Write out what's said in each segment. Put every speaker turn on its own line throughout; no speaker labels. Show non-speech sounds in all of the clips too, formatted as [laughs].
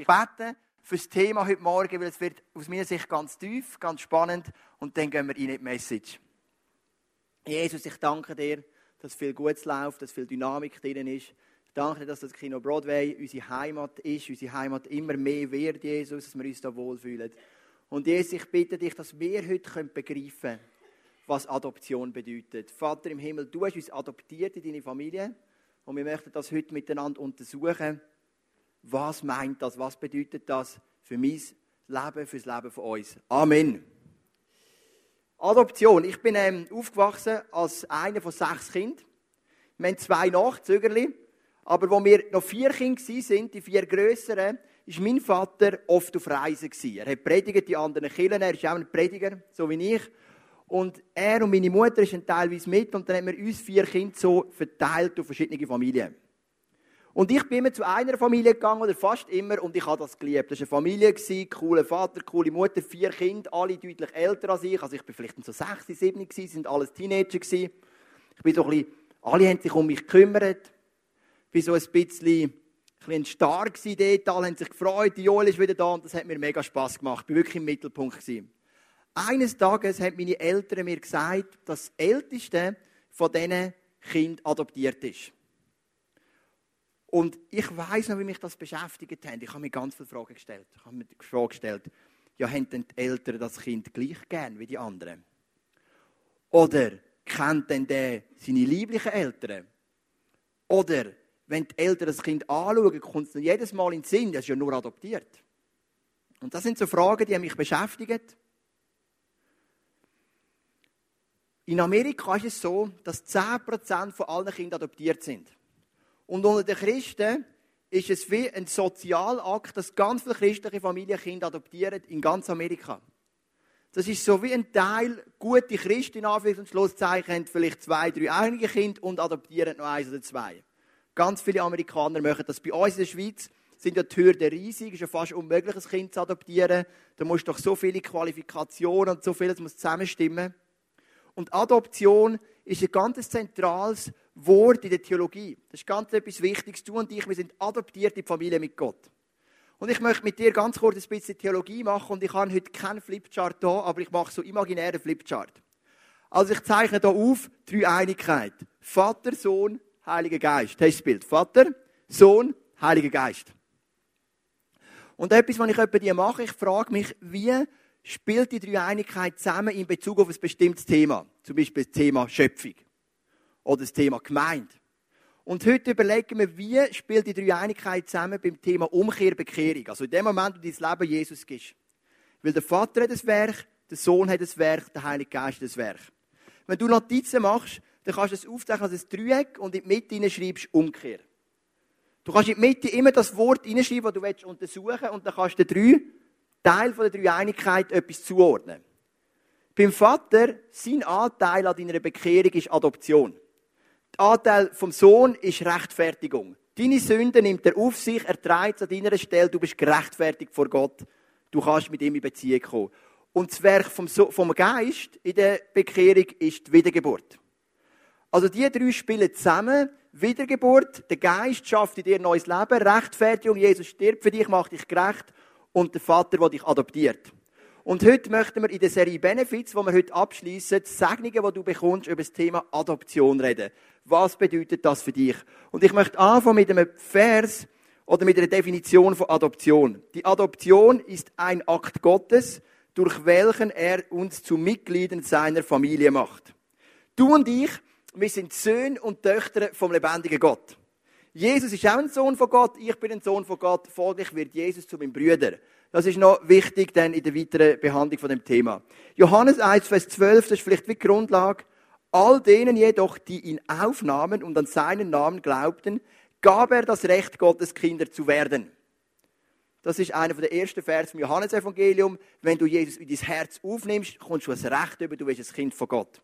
Ich bete für das Thema heute Morgen, weil es wird aus meiner Sicht ganz tief, ganz spannend und dann gehen wir in die Message. Jesus, ich danke dir, dass viel Gutes läuft, dass viel Dynamik drin ist. Ich danke dir, dass das Kino Broadway unsere Heimat ist, unsere Heimat immer mehr wird, Jesus, dass wir uns da wohlfühlen. Und Jesus, ich bitte dich, dass wir heute begreifen können, was Adoption bedeutet. Vater im Himmel, du hast uns adoptiert in deine Familie und wir möchten das heute miteinander untersuchen was meint das, was bedeutet das für mein Leben, für das Leben von uns. Amen. Adoption. Ich bin ähm, aufgewachsen als einer von sechs Kindern. Wir haben zwei Nachzügerli. Aber wo wir noch vier Kinder waren, die vier grösseren, war mein Vater oft auf Reisen. Er hat predigt die anderen Killen. Er ist auch ein Prediger, so wie ich. Und er und meine Mutter sind teilweise mit. Und dann haben wir uns vier Kinder so verteilt auf verschiedene Familien. Und ich bin immer zu einer Familie gegangen, oder fast immer, und ich habe das geliebt. Das war eine Familie, cooler Vater, coole Mutter, vier Kinder, alle deutlich älter als ich. Also ich bin vielleicht so sechs, sieben sind alles Teenager gewesen. Ich bin so ein bisschen, alle haben sich um mich gekümmert. Ich bin so ein bisschen, ein gewesen dort, alle haben sich gefreut, die Joel ist wieder da, und das hat mir mega Spass gemacht. Ich bin wirklich im Mittelpunkt gewesen. Eines Tages haben meine Eltern mir gesagt, dass das älteste von diesen Kindern adoptiert ist. Und ich weiß noch, wie mich das beschäftigt hat. Ich habe mir ganz viele Fragen gestellt. Ich habe mir die Frage gestellt, ja, haben denn die Eltern das Kind gleich gern wie die anderen? Oder kennt denn der seine lieblichen Eltern? Oder wenn die Eltern das Kind anschauen, kommt es jedes Mal in den Sinn, das ist ja nur adoptiert. Und das sind so Fragen, die mich beschäftigen. In Amerika ist es so, dass 10% von allen Kindern adoptiert sind. Und unter den Christen ist es wie ein Sozialakt, dass ganz viele christliche Familien Kinder adoptieren in ganz Amerika. Das ist so wie ein Teil, gute Christen in Anführungs- und Schlusszeichen haben vielleicht zwei, drei eigene Kinder und adoptieren noch eins oder zwei. Ganz viele Amerikaner machen das. Bei uns in der Schweiz sind ja die Hürden riesig. Es ist ja fast unmöglich, ein Kind zu adoptieren. Da musst du doch so viele Qualifikationen und so vieles muss zusammenstimmen. Und Adoption ist ein ganz zentrales Wort in der Theologie. Das ist ganz etwas Wichtiges. Du und ich, wir sind adoptiert in die Familie mit Gott. Und ich möchte mit dir ganz kurz ein bisschen Theologie machen und ich habe heute keinen Flipchart da, aber ich mache so imaginären Flipchart. Also ich zeichne hier auf drei Einigkeit. Vater, Sohn, Heiliger Geist. Das ist das Bild. Vater, Sohn, Heiliger Geist. Und etwas, was ich bei dir mache, ich frage mich, wie spielt die Dreieinigkeit zusammen in Bezug auf ein bestimmtes Thema. Zum Beispiel das Thema Schöpfung oder das Thema Gemeinde. Und heute überlegen wir, wie spielt die Dreieinigkeit zusammen beim Thema Umkehr, Bekehrung. Also in dem Moment, wo du dein Leben Jesus gibst. Weil der Vater hat das Werk, der Sohn hat das Werk, der Heilige Geist hat das Werk. Wenn du Notizen machst, dann kannst du es aufzeichnen als ein Dreieck und in die Mitte schreibst Umkehr. Du kannst in die Mitte immer das Wort hineinschreiben, das du untersuchen willst, und dann kannst du drei Teil von der Dreieinigkeit etwas zuordnen. Beim Vater, sein Anteil an deiner Bekehrung ist Adoption. Anteil vom Sohn ist Rechtfertigung. Deine Sünde nimmt er auf sich, er trägt an deiner Stelle, du bist gerechtfertigt vor Gott. Du kannst mit ihm in Beziehung kommen. Und das Werk vom, so vom Geist in der Bekehrung ist die Wiedergeburt. Also die drei spielen zusammen. Wiedergeburt, der Geist schafft in dir neues Leben, Rechtfertigung, Jesus stirbt für dich, macht dich gerecht und der Vater, der dich adoptiert. Und heute möchten wir in der Serie Benefits, die wir heute abschließen, die Segnungen, die du bekommst, über das Thema Adoption reden. Was bedeutet das für dich? Und ich möchte anfangen mit einem Vers oder mit einer Definition von Adoption. Die Adoption ist ein Akt Gottes, durch welchen er uns zu Mitgliedern seiner Familie macht. Du und ich, wir sind Söhne und Töchter vom lebendigen Gott. Jesus ist auch ein Sohn von Gott, ich bin ein Sohn von Gott, folglich wird Jesus zu meinem Brüder. Das ist noch wichtig dann in der weiteren Behandlung von dem Thema. Johannes 1, Vers 12, das ist vielleicht wie Grundlage. All denen jedoch, die ihn aufnahmen und an seinen Namen glaubten, gab er das Recht, Gottes Kinder zu werden. Das ist einer der ersten Vers im Johannesevangelium. Wenn du Jesus in dein Herz aufnimmst, kommst du ein Recht über, du bist ein Kind von Gott.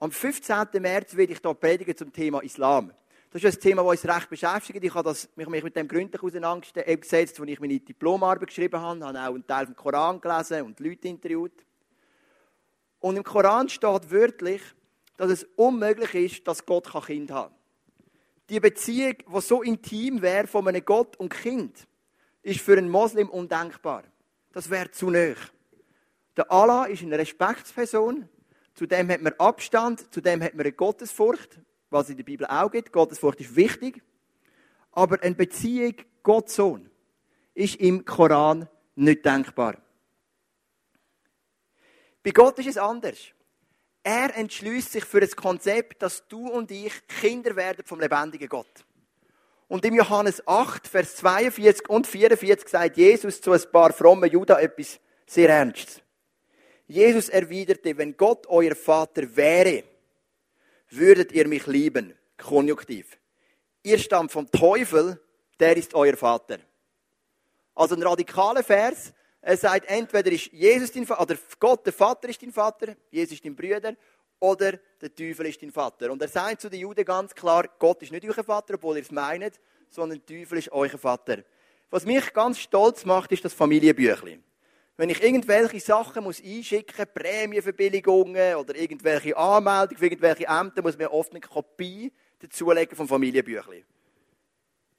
Am 15. März werde ich hier predigen zum Thema Islam. Das ist ein Thema, das uns recht beschäftigt. Ich habe mich mit dem gründlich auseinandergesetzt, als ich meine Diplomarbeit geschrieben habe. Ich habe auch einen Teil vom Koran gelesen und Leute interviewt. Und im Koran steht wörtlich, dass es unmöglich ist, dass Gott Kind kann. Die Beziehung, die so intim wäre von einem Gott und Kind, ist für einen Moslem undenkbar. Das wäre zu nah. Der Allah ist eine Respektsperson. Zudem hat man Abstand. Zudem hat man eine Gottesfurcht, was in der Bibel auch gibt. Gottesfurcht ist wichtig. Aber eine Beziehung Gott-Sohn ist im Koran nicht denkbar. Bei Gott ist es anders. Er entschließt sich für das Konzept, dass du und ich Kinder werden vom lebendigen Gott. Und im Johannes 8, Vers 42 und 44 sagt Jesus zu ein paar frommen Juden etwas sehr Ernstes. Jesus erwiderte, wenn Gott euer Vater wäre, würdet ihr mich lieben. Konjunktiv. Ihr stammt vom Teufel, der ist euer Vater. Also ein radikaler Vers. Er sagt, entweder ist Jesus dein Vater, oder Gott, der Vater ist dein Vater, Jesus ist dein Bruder, oder der Teufel ist dein Vater. Und er sagt zu den Juden ganz klar, Gott ist nicht euer Vater, obwohl ihr es meint, sondern der Teufel ist euer Vater. Was mich ganz stolz macht, ist das Familienbüchlein. Wenn ich irgendwelche Sachen muss einschicken muss, Prämienverbilligungen oder irgendwelche Anmeldungen für irgendwelche Ämter, muss mir oft eine Kopie dazulegen vom Familienbüchlein.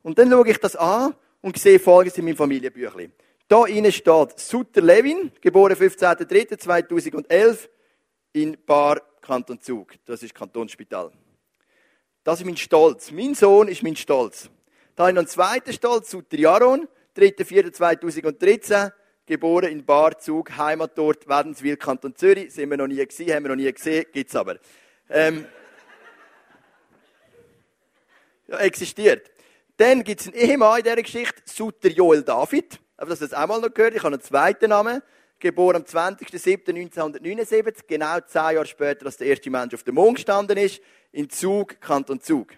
Und dann schaue ich das an und sehe Folgendes in meinem Familienbüchlein. Da innen steht Sutter Levin, geboren 15.03.2011 in Bar, Kanton Zug. Das ist Kantonsspital. Das ist mein Stolz. Mein Sohn ist mein Stolz. Da habe ich noch einen zweiten Stolz, Sutter Jaron, 3.04.2013, geboren in Bar, Zug, Heimatort, Wädenswil, Kanton Zürich. Sind wir noch nie gesehen, haben wir noch nie gesehen, gibt's aber. Ähm, ja, existiert. Dann gibt es einen Ehemann in dieser Geschichte, Sutter Joel David. Aber das hast du auch mal noch gehört. Ich habe einen zweiten Namen. Geboren am 20.07.1979, genau zehn Jahre später, als der erste Mensch auf dem Mond gestanden ist, in Zug, Kanton Zug.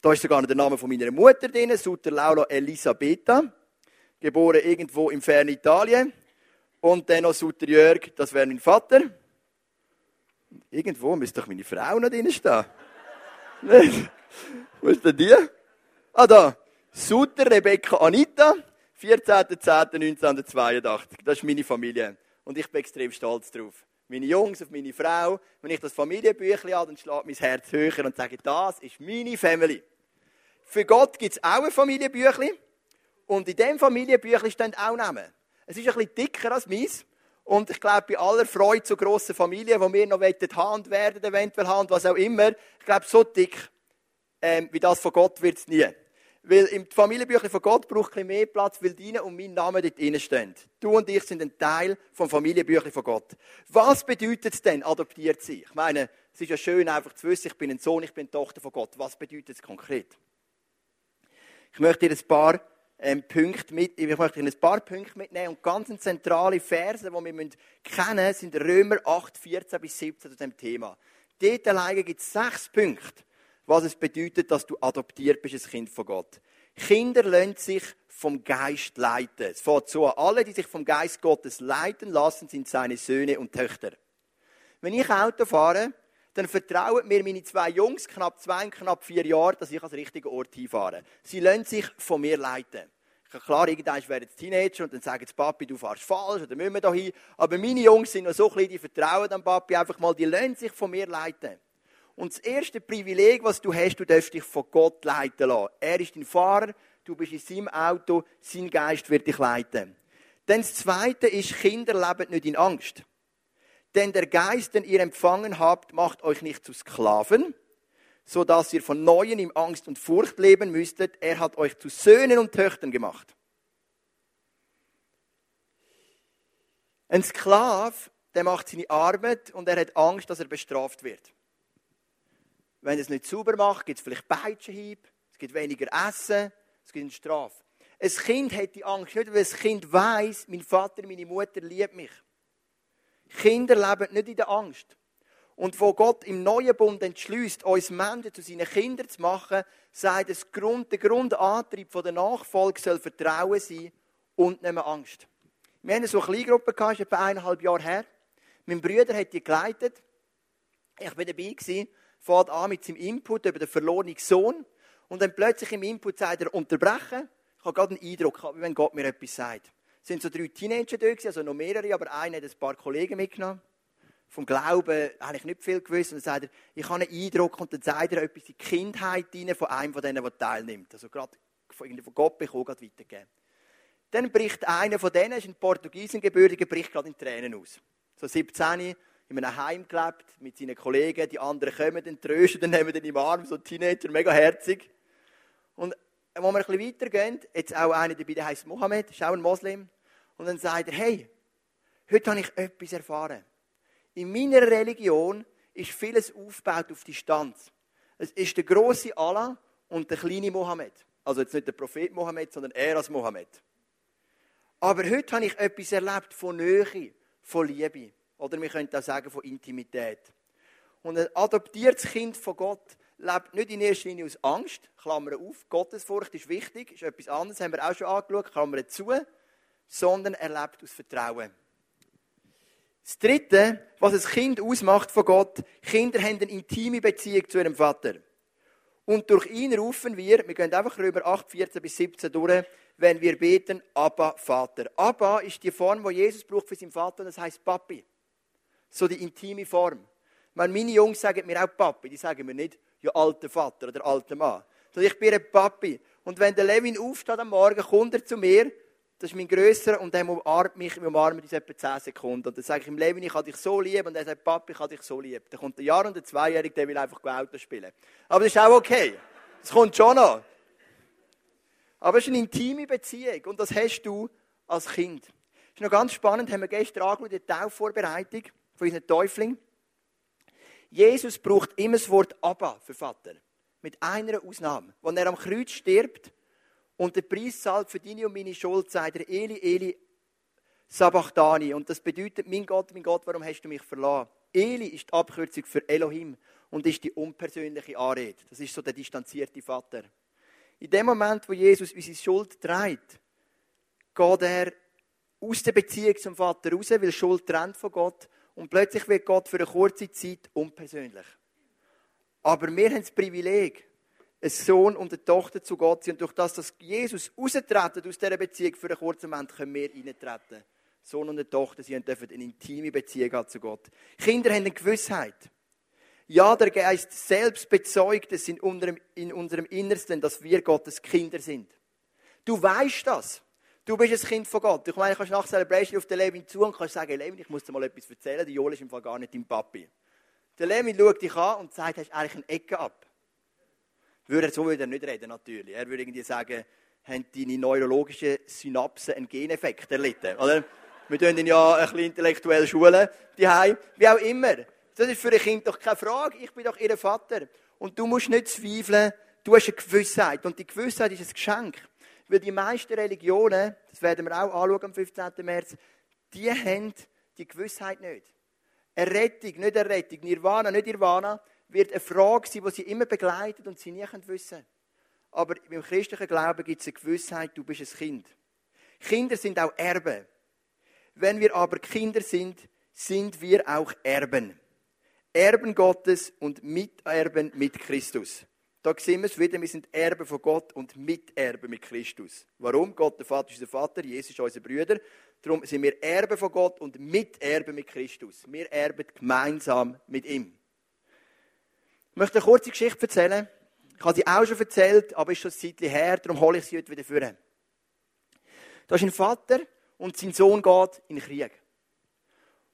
Da ist sogar noch der Name von meiner Mutter drin, Sutter Laura Elisabetta. Geboren irgendwo im fernen Italien. Und dann noch Sutter Jörg, das wäre mein Vater. Irgendwo müsste doch meine Frau noch drin stehen. [laughs] Wo ist denn die? Ah, da. Sutter Rebecca Anita, 14.10.1982. Das ist meine Familie. Und ich bin extrem stolz drauf. Meine Jungs auf meine Frau. Wenn ich das Familienbüchlein habe, dann schlägt mein Herz höher und sage, das ist meine Family. Für Gott gibt es auch ein Familienbüchlein. Und in diesem Familienbüchlein stehen auch Namen. Es ist ein bisschen dicker als meins. Und ich glaube, bei aller Freude zu grossen Familien, die wir noch Hand werden, eventuell haben, was auch immer, ich glaube, so dick ähm, wie das von Gott wird es nie. Weil im Familienbüchlein von Gott braucht ein mehr Platz, weil deine und mein Name dort drin stehen. Du und ich sind ein Teil vom Familienbüchlein von Gott. Was bedeutet es denn, adoptiert zu sein? Ich meine, es ist ja schön, einfach zu wissen, ich bin ein Sohn, ich bin Tochter von Gott. Was bedeutet es konkret? Ich möchte dir ein paar ähm, Punkte mit, ich möchte dir ein paar Punkte mitnehmen und ganz zentrale Verse, die wir kennen müssen, sind Römer 8, 14 bis 17 zu dem Thema. Dort alleine gibt es sechs Punkte, was es bedeutet, dass du adoptiert bist, ein Kind von Gott. Kinder lassen sich vom Geist leiten. Es fährt so an. Alle, die sich vom Geist Gottes leiten lassen, sind seine Söhne und Töchter. Wenn ich Auto fahre, dann vertrauen mir meine zwei Jungs, knapp zwei und knapp vier Jahre, dass ich als richtigen Ort hinfahre. Sie lassen sich von mir leiten. Klar, irgendwann werden sie Teenager und dann sagen sie, Papi, du fährst falsch oder müssen wir da hin. Aber meine Jungs sind noch so klein, die vertrauen dem Papi einfach mal, die lassen sich von mir leiten. Und das erste Privileg, was du hast, du darfst dich von Gott leiten lassen. Er ist dein Fahrer, du bist in seinem Auto, sein Geist wird dich leiten. Dann das zweite ist, Kinder leben nicht in Angst. Denn der Geist, den ihr empfangen habt, macht euch nicht zu Sklaven, so dass ihr von Neuem in Angst und Furcht leben müsstet. Er hat euch zu Söhnen und Töchtern gemacht. Ein Sklav, der macht seine Arbeit und er hat Angst, dass er bestraft wird. Wenn er es nicht sauber macht, gibt es vielleicht Peitschenhieb, es gibt weniger Essen, es gibt eine Strafe. Ein Kind hat die Angst nicht, weil das Kind weiß, mein Vater, meine Mutter liebt mich. Kinder leben nicht in der Angst. Und wo Gott im neuen Bund entschließt, uns Menschen zu seinen Kindern zu machen, sagt es Grund, der Grundantrieb der Nachfolge soll Vertrauen sein und nicht mehr Angst. Wir hatten so eine Kleingruppe, gehabt, etwa eineinhalb Jahre her. Mein Bruder hat die geleitet. Ich war dabei gewesen fährt an mit seinem Input über den verlorenen Sohn und dann plötzlich im Input sagt er, unterbrechen. Ich habe gerade einen Eindruck, wenn Gott mir etwas sagt. Es sind so drei Teenager da, also noch mehrere, aber einer hat ein paar Kollegen mitgenommen. Vom Glauben habe ich nicht viel gewusst. Und dann sagt er, ich habe einen Eindruck und dann sagt er etwas in die Kindheit rein von einem von denen, der teilnimmt. Also gerade von Gott bekommen, gerade weitergeben. Dann bricht einer von denen, ist ein Portugiesengebürtiger, bricht gerade in Tränen aus. So 17, in einem Heim gelebt, mit seinen Kollegen, die anderen kommen, dann trösten, dann nehmen den im Arm, so ein Teenager, mega herzig. Und wenn wir ein bisschen weitergehen, jetzt auch einer dabei, der heißt Mohammed, ist auch ein Moslem, und dann sagt er, hey, heute habe ich etwas erfahren. In meiner Religion ist vieles aufgebaut auf Distanz. Es ist der große Allah und der kleine Mohammed. Also jetzt nicht der Prophet Mohammed, sondern er als Mohammed. Aber heute habe ich etwas erlebt von Nähe, von Liebe. Oder wir können auch sagen von Intimität. Und ein adoptiertes Kind von Gott lebt nicht in erster Linie aus Angst, Klammer auf, Gottesfurcht ist wichtig, ist etwas anderes, haben wir auch schon angeschaut, Klammer zu, sondern er lebt aus Vertrauen. Das Dritte, was ein Kind ausmacht von Gott, Kinder haben eine intime Beziehung zu ihrem Vater. Und durch ihn rufen wir, wir gehen einfach rüber 8, 14 bis 17 durch, wenn wir beten, Abba, Vater. Abba ist die Form, die Jesus braucht für seinen Vater, und das heißt Papi. So die intime Form. Wenn meine Jungs sagen mir auch Papi, die sagen mir nicht, ja, alter Vater oder alter Mann. Sondern ich bin ein Papi. Und wenn der Levin aufsteht am Morgen, kommt er zu mir das ist mein Grösser und der umarmt mich, wir umarmen uns etwa 10 Sekunden. Und dann sage ich im Leben, ich habe dich so lieb. Und er sagt, Papi, ich habe dich so lieb. Dann kommt ein Jahr und ein Zweijähriger, der will einfach Auto spielen. Aber das ist auch okay. Das kommt schon noch. Aber es ist eine intime Beziehung und das hast du als Kind. Das ist noch ganz spannend, haben wir gestern angeschaut, die Taufvorbereitung von unseren Täufling. Jesus braucht immer das Wort Abba für Vater. Mit einer Ausnahme. Wenn er am Kreuz stirbt, und der Preis zahlt für deine und meine Schuld, sagt er, Eli, Eli, Sabachthani. Und das bedeutet, mein Gott, mein Gott, warum hast du mich verlassen? Eli ist die Abkürzung für Elohim und ist die unpersönliche Anrede. Das ist so der distanzierte Vater. In dem Moment, wo Jesus unsere Schuld trägt, geht er aus der Beziehung zum Vater raus, weil Schuld trennt von Gott und plötzlich wird Gott für eine kurze Zeit unpersönlich. Aber wir haben das Privileg, ein Sohn und eine Tochter zu Gott sind. Und durch das, dass Jesus austreten aus dieser Beziehung für einen kurzen Moment, können wir reintreten. Sohn und eine Tochter, sie dürfen eine intime Beziehung haben zu Gott. Kinder haben eine Gewissheit. Ja, der Geist selbst bezeugt es in unserem, in unserem Innersten, dass wir Gottes Kinder sind. Du weißt das. Du bist ein Kind von Gott. Ich meine, du kannst nach Celebration auf den Levin zu und kannst sagen, Levin, ich muss dir mal etwas erzählen. Die Joel ist im Fall gar nicht dein Papi. Der Levin schaut dich an und sagt, hast eigentlich eine Ecke ab. Würde er so würde nicht reden, natürlich. Er würde irgendwie sagen, haben deine neurologischen Synapsen einen Geneffekt erlitten. Oder? Wir tun ihn ja ein bisschen intellektuell schulen, die Wie auch immer. Das ist für ein Kind doch keine Frage. Ich bin doch ihr Vater. Und du musst nicht zweifeln, du hast eine Gewissheit. Und die Gewissheit ist ein Geschenk. Weil die meisten Religionen, das werden wir auch anschauen am 15. März, die haben die Gewissheit nicht. Errettung, nicht Errettung. Nirvana, nicht Nirvana wird eine Frage sein, die sie immer begleitet und sie nie wissen können. Aber im christlichen Glauben gibt es eine Gewissheit, du bist ein Kind. Kinder sind auch Erben. Wenn wir aber Kinder sind, sind wir auch Erben. Erben Gottes und Miterben mit Christus. Da sehen wir es wieder, wir sind Erben von Gott und Miterben mit Christus. Warum? Gott, der Vater, ist unser Vater, Jesus ist unser Brüder. Darum sind wir Erben von Gott und Miterben mit Christus. Wir erben gemeinsam mit ihm. Ich möchte eine kurze Geschichte erzählen. Ich habe sie auch schon erzählt, aber ist schon ein Zeitchen her, darum hole ich sie heute wieder vor. Da ist ein Vater und sein Sohn geht in den Krieg.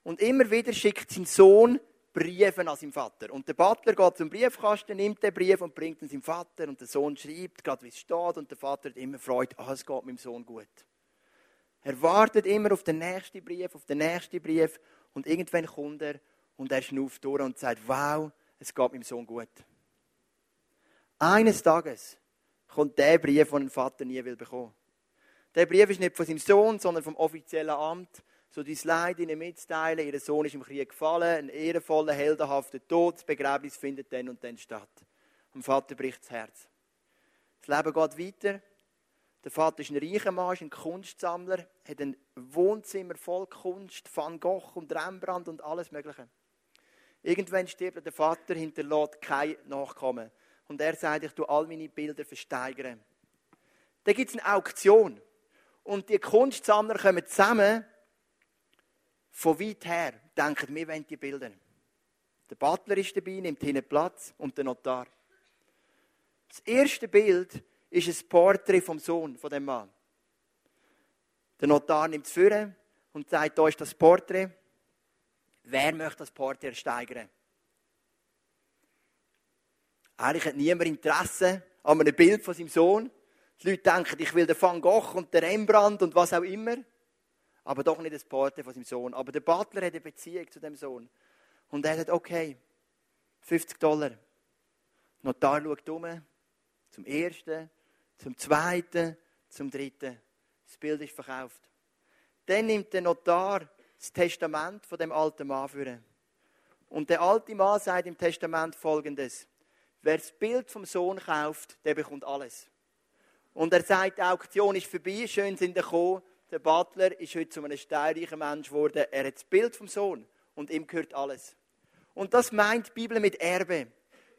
Und immer wieder schickt sein Sohn Briefe an seinen Vater. Und der Butler geht zum Briefkasten, nimmt den Brief und bringt ihn seinem Vater. Und der Sohn schreibt, gerade wie es steht. Und der Vater hat immer Freude, ah, es geht meinem Sohn gut. Er wartet immer auf den nächsten Brief, auf den nächsten Brief. Und irgendwann kommt er und er schnauft durch und sagt, wow, es geht meinem Sohn gut. Eines Tages kommt der Brief, den ein Vater nie will bekommen. Der Brief ist nicht von seinem Sohn, sondern vom offiziellen Amt. So die Leid ihnen mitzuteilen, ihr Sohn ist im Krieg gefallen, ein ehrenvoller, heldenhafter Tod, das Begräbnis findet dann und dann statt. Dem Vater bricht das Herz. Das Leben geht weiter. Der Vater ist ein reicher Mann, ist ein Kunstsammler, hat ein Wohnzimmer voll Kunst, Van Gogh und Rembrandt und alles Mögliche. Irgendwann stirbt der Vater, hinterlässt kein Nachkommen. Und er sagt, ich tue all meine Bilder versteigern. Dann gibt es eine Auktion. Und die Kunstsammler kommen zusammen von weit her, denken, wir wollen die Bilder. Der Butler ist dabei, nimmt hinten Platz und der Notar. Das erste Bild ist ein Porträt vom Sohn von dem Mann. Der Notar nimmt es vor und sagt, da ist das Porträt. Wer möchte das Porträt ersteigern? Eigentlich hat niemand Interesse an einem Bild von seinem Sohn. Die Leute denken, ich will den Van Gogh und den Rembrandt und was auch immer. Aber doch nicht das Porträt von seinem Sohn. Aber der Butler hat eine Beziehung zu dem Sohn. Und er sagt, okay, 50 Dollar. Der Notar schaut um, zum ersten, zum zweiten, zum dritten. Das Bild ist verkauft. Dann nimmt der Notar das Testament von dem alten Mann für. Und der alte Mann sagt im Testament folgendes: Wer das Bild vom Sohn kauft, der bekommt alles. Und er sagt, die Auktion ist vorbei, schön sind er gekommen. Der Butler ist heute zu einem steinreichen Mensch geworden. Er hat das Bild vom Sohn und ihm gehört alles. Und das meint die Bibel mit Erbe.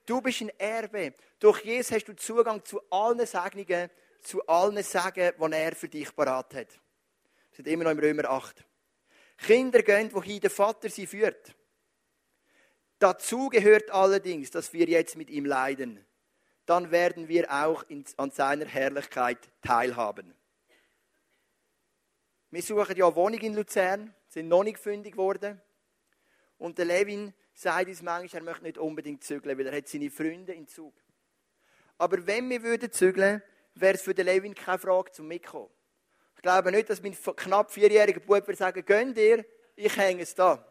Du bist ein Erbe. Durch Jesus hast du Zugang zu allen Segnungen, zu allen Segen, die er für dich parat hat. Wir sind immer noch im Römer 8. Kinder gehen, wohin der Vater sie führt. Dazu gehört allerdings, dass wir jetzt mit ihm leiden. Dann werden wir auch an seiner Herrlichkeit teilhaben. Wir suchen ja Wohnung in Luzern, sind noch nicht fündig geworden. Und der Levin sagt uns manchmal, er möchte nicht unbedingt zügeln, weil er hat seine Freunde in Zug. Aber wenn wir würden zügeln, wäre es für den Levin keine Frage zum Mitkommen. Ich glaube nicht, dass mein knapp vierjähriger Bub würde sagen, gönn dir, ich hänge es da.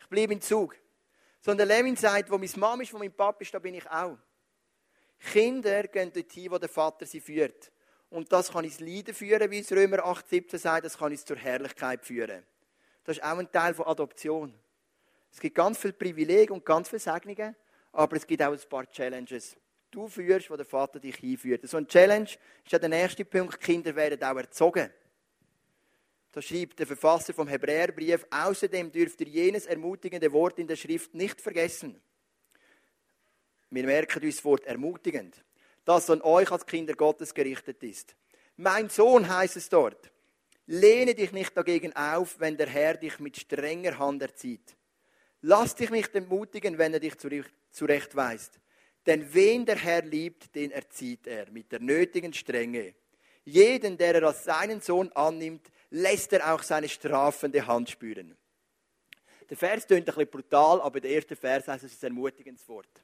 Ich bleibe in Zug. Sondern Levin sagt, wo meine Mama ist, wo mein Papa ist, da bin ich auch. Kinder gehen dorthin, wo der Vater sie führt. Und das kann ins Leiden führen, wie es Römer 8, 17 sagt, das kann uns zur Herrlichkeit führen. Das ist auch ein Teil von Adoption. Es gibt ganz viele Privilegien und ganz viele Segnungen, aber es gibt auch ein paar Challenges. Du führst, wo der Vater dich hinführt. So ein Challenge ist ja der nächste Punkt, Kinder werden auch erzogen. Da schreibt der Verfasser vom Hebräerbrief, außerdem dürft ihr jenes ermutigende Wort in der Schrift nicht vergessen. Wir merken uns das Wort ermutigend, das an euch als Kinder Gottes gerichtet ist. Mein Sohn heißt es dort. Lehne dich nicht dagegen auf, wenn der Herr dich mit strenger Hand erzieht. Lass dich nicht ermutigen, wenn er dich zurechtweist. Denn wen der Herr liebt, den erzieht er mit der nötigen Strenge. Jeden, der er als seinen Sohn annimmt, lässt er auch seine strafende Hand spüren. Der Vers klingt ein bisschen brutal, aber der erste Vers heißt, es ist ein ermutigendes Wort.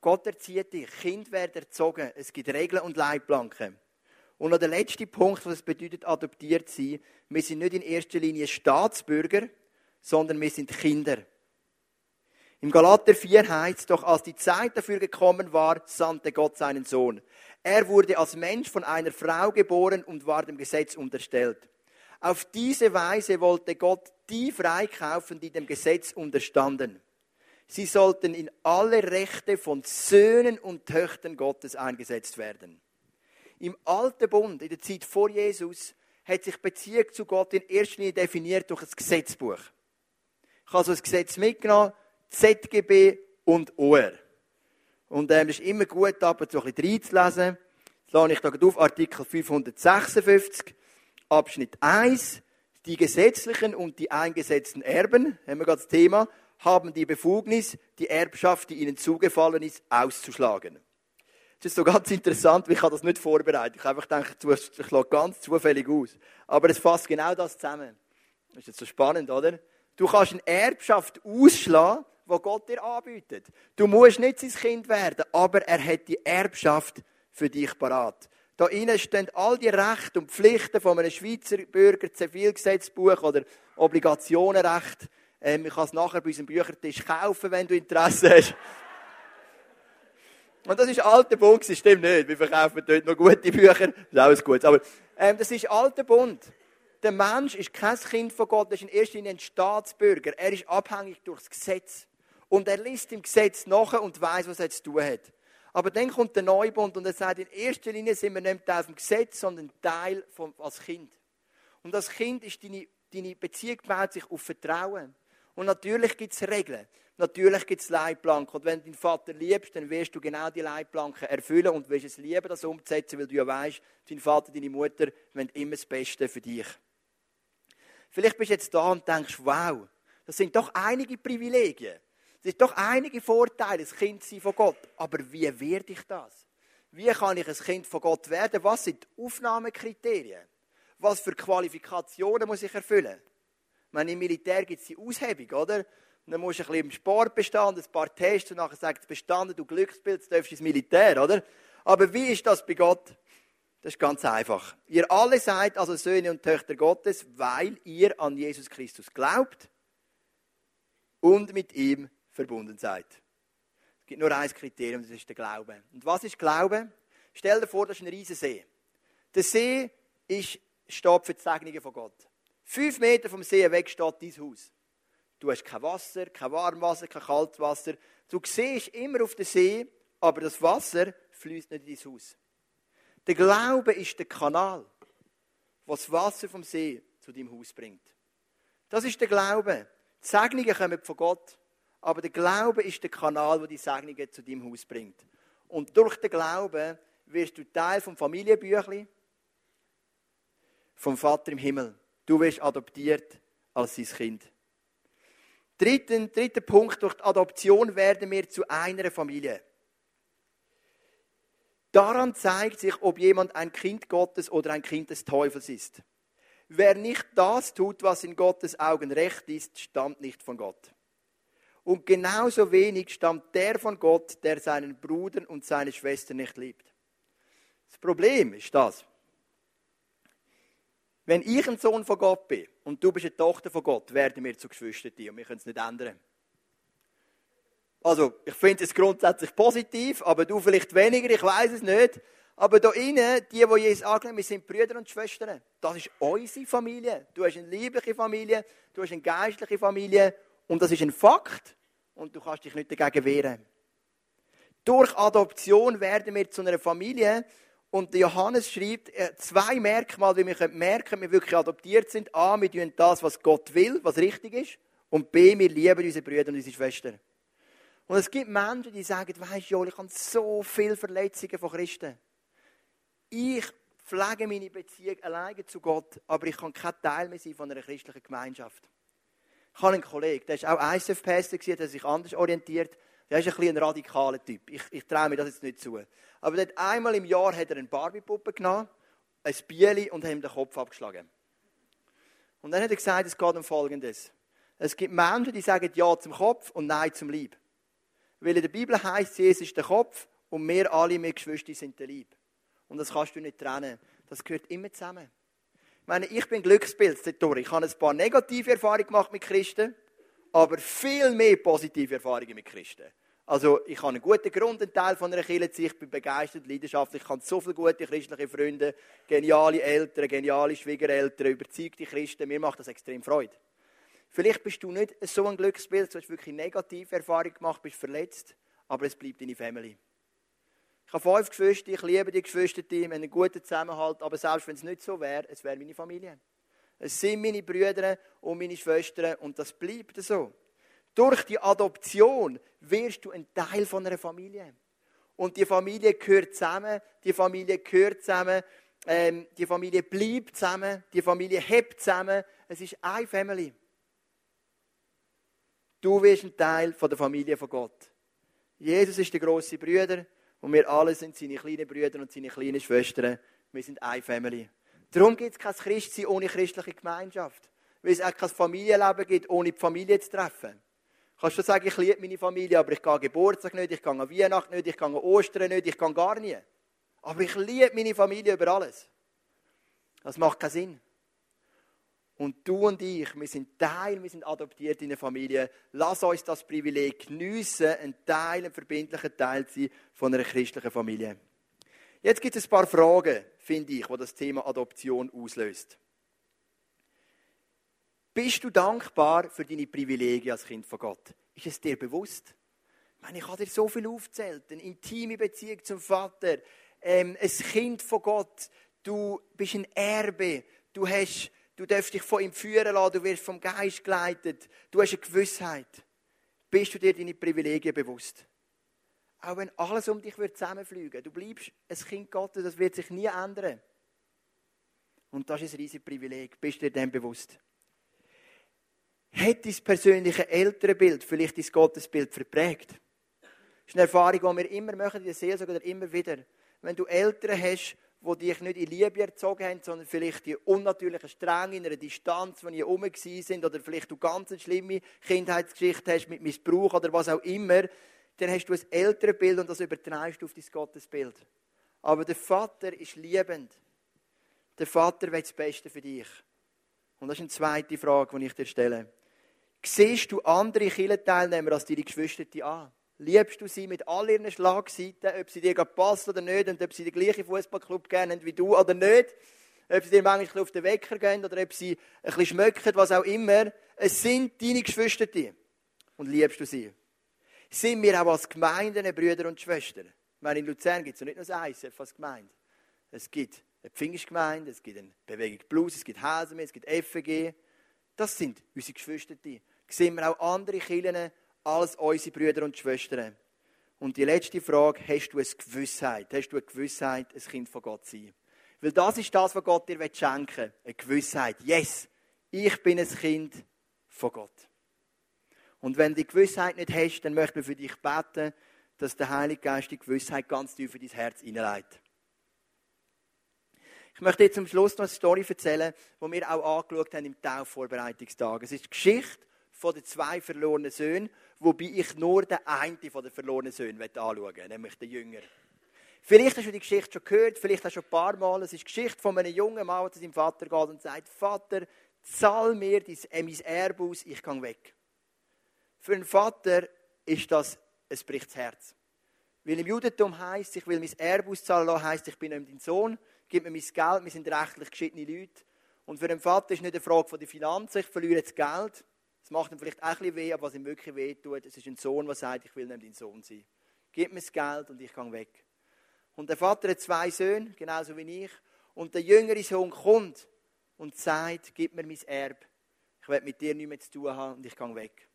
Gott erzieht dich, Kind werden erzogen, es gibt Regeln und Leitplanken. Und noch der letzte Punkt, was es bedeutet, adoptiert zu sein, wir sind nicht in erster Linie Staatsbürger, sondern wir sind Kinder. Im Galater 4 heißt doch, als die Zeit dafür gekommen war, sandte Gott seinen Sohn. Er wurde als Mensch von einer Frau geboren und war dem Gesetz unterstellt. Auf diese Weise wollte Gott die freikaufen, die dem Gesetz unterstanden. Sie sollten in alle Rechte von Söhnen und Töchtern Gottes eingesetzt werden. Im Alten Bund, in der Zeit vor Jesus, hat sich Beziehung zu Gott in erster Linie definiert durch das Gesetzbuch. Ich habe so ein Gesetz mitgenommen, ZGB und OR. Und ähm, es ist immer gut, aber so ein bisschen reinzulesen. Jetzt lade ich da auf Artikel 556, Abschnitt 1. Die gesetzlichen und die eingesetzten Erben, haben wir gerade das Thema, haben die Befugnis, die Erbschaft, die ihnen zugefallen ist, auszuschlagen. Das ist so ganz interessant, ich habe das nicht vorbereitet. Ich habe einfach gedacht, ich schlage ganz zufällig aus. Aber es fasst genau das zusammen. Das ist jetzt so spannend, oder? Du kannst eine Erbschaft ausschlagen, wo Gott dir anbietet. Du musst nicht sein Kind werden, aber er hat die Erbschaft für dich parat. Da innen stehen all die Rechte und Pflichten von einem Schweizer Bürger, Zivilgesetzbuch oder Obligationenrecht. Ähm, ich kann es nachher bei unserem Büchertisch kaufen, wenn du Interesse hast. Und das ist alter Bund, das stimmt nicht. Wir verkaufen dort noch gute Bücher, das ist alles gut. Aber ähm, das ist alter Bund. Der Mensch ist kein Kind von Gott, er ist in erster Linie ein Staatsbürger. Er ist abhängig durch das Gesetz. Und er liest im Gesetz nach und weiß, was er zu tun hat. Aber dann kommt der Neubund und er sagt, in erster Linie sind wir nicht Teil vom Gesetz, sondern Teil vom, als Kind. Und als Kind ist deine, deine Beziehung baut sich auf Vertrauen. Und natürlich gibt es Regeln. Natürlich gibt es Leitplanken. Und wenn du deinen Vater liebst, dann wirst du genau die Leitplanken erfüllen und wirst es lieben, das umzusetzen, weil du ja weißt, dein Vater, deine Mutter wollen immer das Beste für dich. Vielleicht bist du jetzt da und denkst, wow, das sind doch einige Privilegien. Es sind doch einige Vorteile, das Kind sein von Gott. Aber wie werde ich das? Wie kann ich ein Kind von Gott werden? Was sind die Aufnahmekriterien? was für Qualifikationen muss ich erfüllen? Ich meine, im Militär gibt es die Aushebung, oder? Dann musst du ein bisschen im Sport bestanden, ein paar Tests und nachher sagst du, bestanden, du Glücksbild, du darfst ins Militär, oder? Aber wie ist das bei Gott? Das ist ganz einfach. Ihr alle seid also Söhne und Töchter Gottes, weil ihr an Jesus Christus glaubt und mit ihm verbunden seid. Es gibt nur ein Kriterium, das ist der Glaube. Und was ist Glaube? Stell dir vor, das ist ein riesiger See. Der See ist, steht für die Segnungen von Gott. Fünf Meter vom See weg steht dein Haus. Du hast kein Wasser, kein Warmwasser, kein Kaltwasser. Du siehst immer auf den See, aber das Wasser fließt nicht in dein Haus. Der Glaube ist der Kanal, was das Wasser vom See zu deinem Haus bringt. Das ist der Glaube. Die Segnungen kommen von Gott, aber der Glaube ist der Kanal, der die Segnungen zu deinem Haus bringt. Und durch den Glauben wirst du Teil vom Familienbüchli, vom Vater im Himmel. Du wirst adoptiert als sein Kind. Dritten, dritter Punkt, durch die Adoption werden wir zu einer Familie. Daran zeigt sich, ob jemand ein Kind Gottes oder ein Kind des Teufels ist. Wer nicht das tut, was in Gottes Augen recht ist, stammt nicht von Gott. Und genauso wenig stammt der von Gott, der seinen Bruder und seine Schwester nicht liebt. Das Problem ist das. Wenn ich ein Sohn von Gott bin und du bist eine Tochter von Gott, werden wir zu Geschwistern und wir können es nicht ändern. Also, ich finde es grundsätzlich positiv, aber du vielleicht weniger, ich weiß es nicht. Aber da innen, die, die Jesus angenommen sind Brüder und Schwestern. Das ist unsere Familie. Du hast eine liebliche Familie, du hast eine geistliche Familie und das ist ein Fakt und du kannst dich nicht dagegen wehren. Durch Adoption werden wir zu einer Familie und Johannes schreibt äh, zwei Merkmale, wie wir merken können, wir wirklich adoptiert sind. A, wir tun das, was Gott will, was richtig ist. Und B, wir lieben unsere Brüder und unsere Schwestern. Und es gibt Menschen, die sagen, weisst du, ich habe so viele Verletzungen von Christen. Ich pflege meine Beziehung alleine zu Gott, aber ich kann kein Teil mehr sein von einer christlichen Gemeinschaft. Ich habe einen Kollegen, der war auch ISF-Pastor, der sich anders orientiert. Der ist ein, bisschen ein radikaler Typ. Ich, ich traue mir das jetzt nicht zu. Aber der hat einmal im Jahr hat er eine Barbie-Puppe genommen, ein Bieli und hat ihm den Kopf abgeschlagen. Und dann hat er gesagt, es geht um Folgendes. Es gibt Menschen, die sagen Ja zum Kopf und Nein zum Lieb. Weil in der Bibel heißt, Jesus ist der Kopf und wir alle, wir Geschwister, sind der Lieb. Und das kannst du nicht trennen. Das gehört immer zusammen. Ich meine, ich bin Glücksbild, Ich habe ein paar negative Erfahrungen gemacht mit Christen, aber viel mehr positive Erfahrungen mit Christen. Also ich habe einen guten Grund, ein Teil von einer Kirche zu. Ich bin begeistert, leidenschaftlich. Ich habe so viele gute christliche Freunde, geniale Eltern, geniale Schwiegereltern, überzeugte Christen. Mir macht das extrem Freude. Vielleicht bist du nicht so ein Glücksbild, du hast wirklich negative Erfahrungen gemacht, bist verletzt, aber es bleibt deine Family. Ich habe fünf Geschwister, ich liebe die Geschwister, wir haben einen guten Zusammenhalt, aber selbst wenn es nicht so wäre, es wäre meine Familie. Es sind meine Brüder und meine Schwestern und das bleibt so. Durch die Adoption wirst du ein Teil von einer Familie. Und die Familie gehört zusammen, die Familie gehört zusammen, ähm, die Familie bleibt zusammen, die Familie hebt zusammen. Es ist eine Family. Du wirst ein Teil von der Familie von Gott. Jesus ist der große Brüder und wir alle sind seine kleinen Brüder und seine kleinen Schwestern. Wir sind eine Family. Darum gibt es kein Christsein ohne christliche Gemeinschaft. Weil es auch kein Familienleben gibt, ohne die Familie zu treffen. Kannst du sagen, ich liebe meine Familie, aber ich gehe Geburtstag nicht, ich gehe an Weihnachten nicht, ich gehe an Ostern nicht, ich gehe gar nie. Aber ich liebe meine Familie über alles. Das macht keinen Sinn. Und du und ich, wir sind Teil, wir sind adoptiert in eine Familie. Lass uns das Privileg geniessen, ein Teil, ein verbindlicher Teil zu sein von einer christlichen Familie. Jetzt gibt es ein paar Fragen, finde ich, die das Thema Adoption auslöst. Bist du dankbar für deine Privilegien als Kind von Gott? Ist es dir bewusst? Ich meine, ich habe dir so viel aufgezählt. Eine intime Beziehung zum Vater, ähm, ein Kind von Gott, du bist ein Erbe, du, hast, du darfst dich von ihm führen lassen, du wirst vom Geist geleitet, du hast eine Gewissheit. Bist du dir deine Privilegien bewusst? Auch wenn alles um dich wird zusammenfliegen, du bleibst ein Kind Gottes, das wird sich nie ändern. Und das ist ein riesiges Privileg. Bist du dir dem bewusst? Hat dein persönliche Elternbild vielleicht dein Gottesbild verprägt? Das ist eine Erfahrung, die wir immer machen in der Seelsorge oder immer wieder. Wenn du Eltern hast, die dich nicht in Liebe erzogen haben, sondern vielleicht die unnatürlichen Stränge in einer Distanz, wo ihr rum sind, oder vielleicht du ganz eine schlimme Kindheitsgeschichte hast mit Missbrauch oder was auch immer, dann hast du ein ältere Bild und das übertreibst du auf dein Gottesbild. Aber der Vater ist liebend. Der Vater will das Beste für dich. Und das ist eine zweite Frage, die ich dir stelle. Siehst du andere Kirchenteilnehmer als deine Geschwister an? Liebst du sie mit all ihren Schlagseiten, ob sie dir passt oder nicht, und ob sie den gleichen Fußballclub haben wie du oder nicht, ob sie dir manchmal auf den Wecker gehen oder ob sie ein bisschen schmöcken, was auch immer. Es sind deine Geschwister. Und liebst du sie? Sind wir auch als Gemeinde Brüder und Schwestern? Ich meine, in Luzern gibt es ja nicht nur das ISF als Gemeinde. Es gibt eine Pfingstgemeinde, es gibt eine Bewegung Plus, es gibt Häseme, es gibt FG. Das sind unsere Geschwister. Sehen wir auch andere Kirchen als unsere Brüder und Schwestern. Und die letzte Frage, hast du eine Gewissheit? Hast du eine Gewissheit, ein Kind von Gott zu sein? Weil das ist das, was Gott dir schenken will. Eine Gewissheit. Yes, ich bin ein Kind von Gott. Und wenn du die Gewissheit nicht hast, dann möchten wir für dich beten, dass der Heilige Geist die Gewissheit ganz tief in dein Herz hineinlegt. Ich möchte dir zum Schluss noch eine Story erzählen, die wir auch angeschaut haben im Taufvorbereitungstag. Es ist die Geschichte von den zwei verlorenen Söhnen, wobei ich nur den einen von den verlorenen Söhnen anschauen möchte, nämlich den Jünger. Vielleicht hast du die Geschichte schon gehört, vielleicht hast du schon ein paar Mal. Es ist die Geschichte von einem jungen Mann, der zu seinem Vater geht und sagt: Vater, zahl mir äh, mein Erbe aus, ich gehe weg. Für einen Vater ist das ein bricht Herz. Weil im Judentum heißt, ich will mein Erbe auszahlen lassen, heisst, ich bin nicht dein Sohn, gib mir mein Geld, wir sind rechtlich geschiedene Leute. Und für einen Vater ist nicht eine Frage der Finanzen, ich verliere das Geld, es macht ihm vielleicht auch ein bisschen weh, aber was ihm wirklich weh tut, es ist ein Sohn, der sagt, ich will nicht dein Sohn sein. Gib mir das Geld und ich gehe weg. Und der Vater hat zwei Söhne, genauso wie ich. Und der jüngere Sohn kommt und sagt, gib mir mein Erbe. Ich will mit dir nichts mehr zu tun haben und ich gehe weg.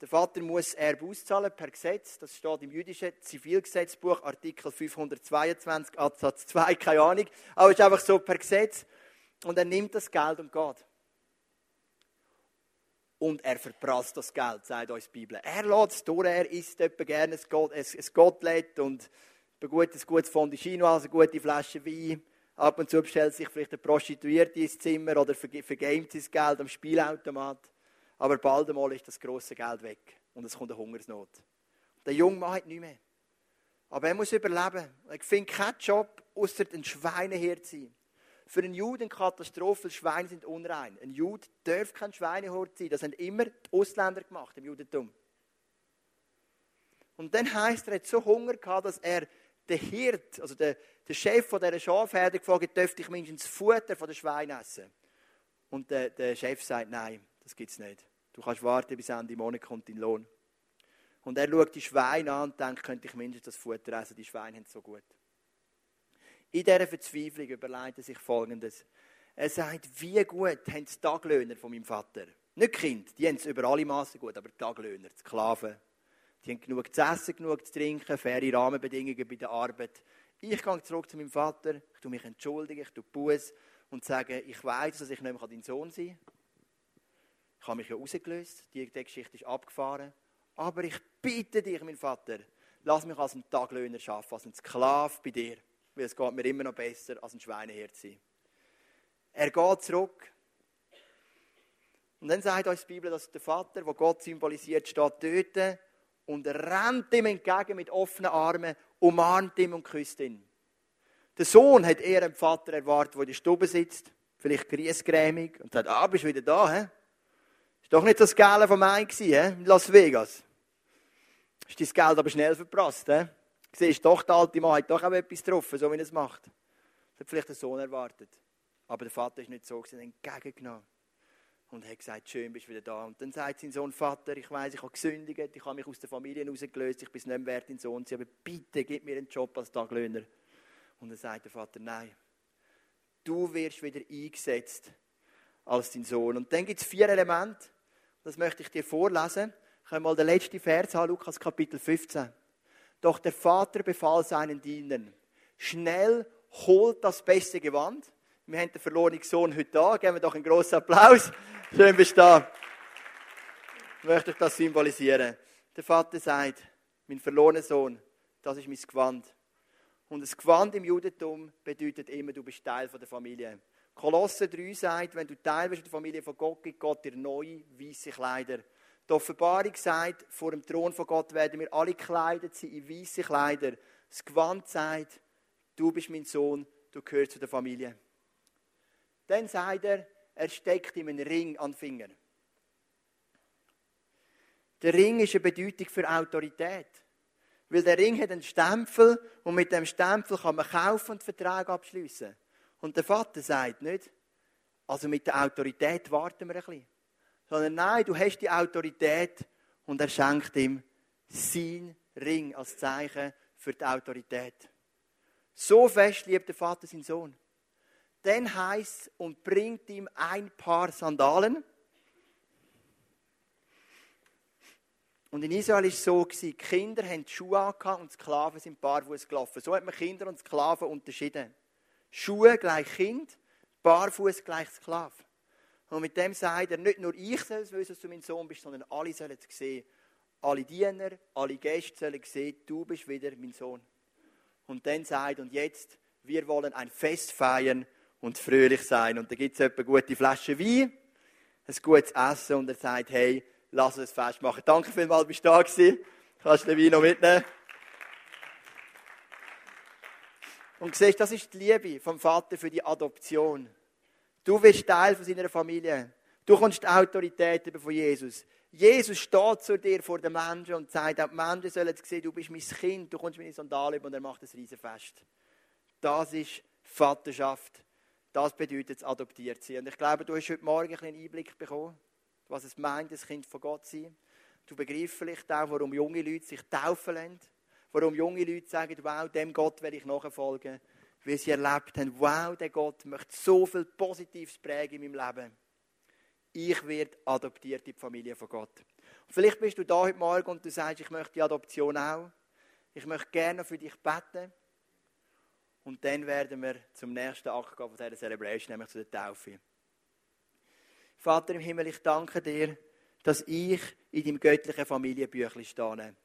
Der Vater muss Erbe auszahlen per Gesetz. Das steht im jüdischen Zivilgesetzbuch, Artikel 522 Absatz 2, keine Ahnung. Aber es ist einfach so per Gesetz. Und er nimmt das Geld und geht und er verprasst das Geld, sagt uns die Bibel. Er lässt es durch, er isst etwa gerne ein Gottlet und ein gutes, gutes Fondue Chinois, eine gute Flasche Wein. Ab und zu bestellt sich vielleicht eine Prostituierte ins Zimmer oder vergamet sein Geld am Spielautomat. Aber bald einmal ist das große Geld weg und es kommt eine Hungersnot. Der junge Mann hat nichts mehr. Aber er muss überleben. Er findet keinen Job, außer ein Schweinehirt sein. Für einen Juden Katastrophe, Schweine sind unrein. Ein Jude darf kein Schweinehort sein. Das haben immer die Ausländer gemacht im Judentum. Und dann heißt er, er hat so Hunger gehabt, dass er den Hirt, also der, der Chef von dieser Schafherde, gefragt hat, dürfte ich mindestens Futter von den Schweinen essen? Und der, der Chef sagt, nein, das gibt es nicht. Du kannst warten, bis Ende Monat kommt dein Lohn. Und er schaut die Schweine an und denkt, könnte ich mindestens das Futter essen, die Schweine haben es so gut. In dieser Verzweiflung überlegt er sich Folgendes. Er sagt, wie gut haben die Taglöhner von meinem Vater? Nicht Kinder, die haben es über alle Maßen gut, aber die Taglöhner, die Sklaven, die haben genug zu essen, genug zu trinken, faire Rahmenbedingungen bei der Arbeit. Ich gehe zurück zu meinem Vater, ich tue mich entschuldigen, ich tue Buß und sage, ich weiß, dass ich nicht mehr dein Sohn sein kann. Ich habe mich ja rausgelöst, die, die Geschichte ist abgefahren. Aber ich bitte dich, mein Vater, lass mich als ein Taglöhner arbeiten, als ein Sklave bei dir weil es geht mir immer noch besser, als ein Schweinehirt zu sein. Er geht zurück. Und dann sagt uns die Bibel, dass der Vater, der Gott symbolisiert, steht dort und rennt ihm entgegen mit offenen Armen, umarmt ihn und küsst ihn. Der Sohn hat eher einen Vater erwartet, der in der Stube sitzt, vielleicht griesgrämig, und sagt, ah, bist du wieder da, hä? Ist doch nicht das Geld von gewesen, in Las Vegas. Ist dein Geld aber schnell verprasst, hä? Siehst doch, der alte Mann hat doch auch etwas getroffen, so wie er es macht. Das hat vielleicht der Sohn erwartet. Aber der Vater ist nicht so, er entgegengenommen. Und hat gesagt, schön, bist du wieder da. Und dann sagt sein Sohn, Vater, ich weiß, ich habe gesündigt, ich habe mich aus der Familie rausgelöst, ich bin nicht mehr wert, dein Sohn zu sein, aber bitte, gib mir einen Job als Taglöhner. Und dann sagt der Vater, nein, du wirst wieder eingesetzt als dein Sohn. Und dann gibt es vier Elemente, das möchte ich dir vorlesen. Können wir mal den letzten Vers haben, Lukas Kapitel 15. Doch der Vater befahl seinen Dienern, schnell holt das beste Gewand. Wir haben den verlorenen Sohn heute da. Geben wir doch einen großen Applaus. Schön bist du da. Ich möchte das symbolisieren. Der Vater sagt, mein verlorener Sohn, das ist mein Gewand. Und das Gewand im Judentum bedeutet immer, du bist Teil der Familie. Kolosse 3 sagt, wenn du Teil bist der Familie von Gott, gibt Gott dir neue, weiße Kleider. Die Offenbarung sagt, vor dem Thron von Gott werden wir alle gekleidet sein in weiße Kleider. Das Gewand sagt, du bist mein Sohn, du gehörst zu der Familie. Dann sagt er, er steckt ihm einen Ring an den Finger. Der Ring ist eine Bedeutung für Autorität. Weil der Ring hat einen Stempel und mit dem Stempel kann man kaufen und Vertrag abschließen. Und der Vater sagt nicht, also mit der Autorität warten wir ein bisschen. Sondern nein, du hast die Autorität und er schenkt ihm sein Ring als Zeichen für die Autorität. So fest liebt der Vater seinen Sohn. Dann heißt und bringt ihm ein Paar Sandalen. Und in Israel war es so, die Kinder haben die Schuhe angehabt und Sklaven sind barfuß gelaufen. So hat man Kinder und Sklaven unterschieden. Schuhe gleich Kind, barfuß gleich Sklave. Und mit dem sagt er, nicht nur ich soll es wissen, dass du mein Sohn bist, sondern alle sollen es sehen. Alle Diener, alle Gäste sollen sehen, du bist wieder mein Sohn. Und dann sagt, und jetzt, wir wollen ein Fest feiern und fröhlich sein. Und da gibt es eine gute Flasche Wein, ein gutes Essen und er sagt, hey, lass uns ein Fest machen. Danke vielmals, bist du da gewesen. Kannst du den Wein noch mitnehmen? Und siehst, das ist die Liebe vom Vater für die Adoption. Du wirst Teil von seiner Familie. Du kommst Autorität über von Jesus. Jesus steht zu dir vor den Menschen und sagt, auch die Menschen sollen sehen, du bist mein Kind, du kommst meine Sandalen über und er macht ein Riesenfest. Das ist Vaterschaft. Das bedeutet adoptiert sein. Und ich glaube, du hast heute Morgen einen Einblick bekommen, was es meint, ein Kind von Gott zu sein. Du begreifst vielleicht auch, warum junge Leute sich taufen lassen. Warum junge Leute sagen, wow, dem Gott will ich nachfolgen. Weil sie erlebt haben, wow, der Gott möchte so viel Positives prägen in meinem Leben. Ich werde adoptiert in die Familie von Gott. Und vielleicht bist du da heute Morgen und du sagst, ich möchte die Adoption auch. Ich möchte gerne für dich beten. Und dann werden wir zum nächsten Akt gehen von dieser Celebration, nämlich zu der Taufe. Vater im Himmel, ich danke dir, dass ich in deinem göttlichen Familienbüchlein stehe.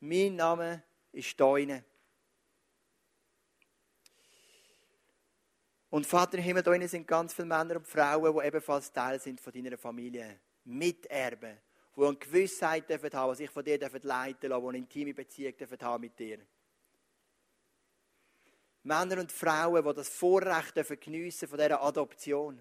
Mein Name ist deine. Und Vater im Himmel, da sind ganz viele Männer und Frauen, die ebenfalls Teil sind von deiner Familie. Miterben, die eine Gewissheit haben dürfen, was ich von dir leiten darf, die eine intime Beziehung haben mit dir. Männer und Frauen, die das Vorrecht dürfen geniessen von dieser Adoption.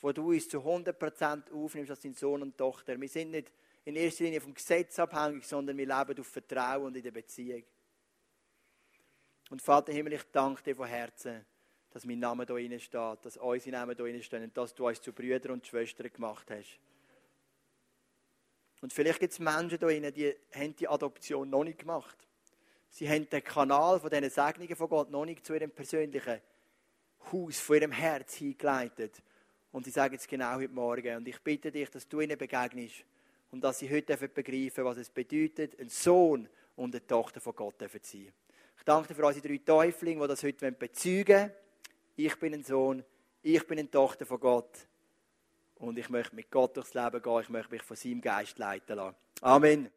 Wo du uns zu 100% aufnimmst als dein Sohn und Tochter. Wir sind nicht in erster Linie vom Gesetz abhängig, sondern wir leben auf Vertrauen und in der Beziehung. Und Vater Himmel, ich danke dir von Herzen, dass mein Name hier drin steht, dass unsere Namen hier drin stehen und dass du uns zu Brüdern und Schwestern gemacht hast. Und vielleicht gibt es Menschen hier drin, die haben die Adoption noch nicht gemacht. Sie haben den Kanal von diesen Segnungen von Gott noch nicht zu ihrem persönlichen Haus, von ihrem Herz hingeleitet. Und sie sagen es genau heute Morgen. Und ich bitte dich, dass du ihnen begegnest und dass sie heute begreifen was es bedeutet, ein Sohn und eine Tochter von Gott zu sein. Ich danke dir für unsere drei Täuflinge, die das heute bezeugen wollen ich bin ein Sohn, ich bin eine Tochter von Gott und ich möchte mit Gott durchs Leben gehen, ich möchte mich von seinem Geist leiten lassen. Amen.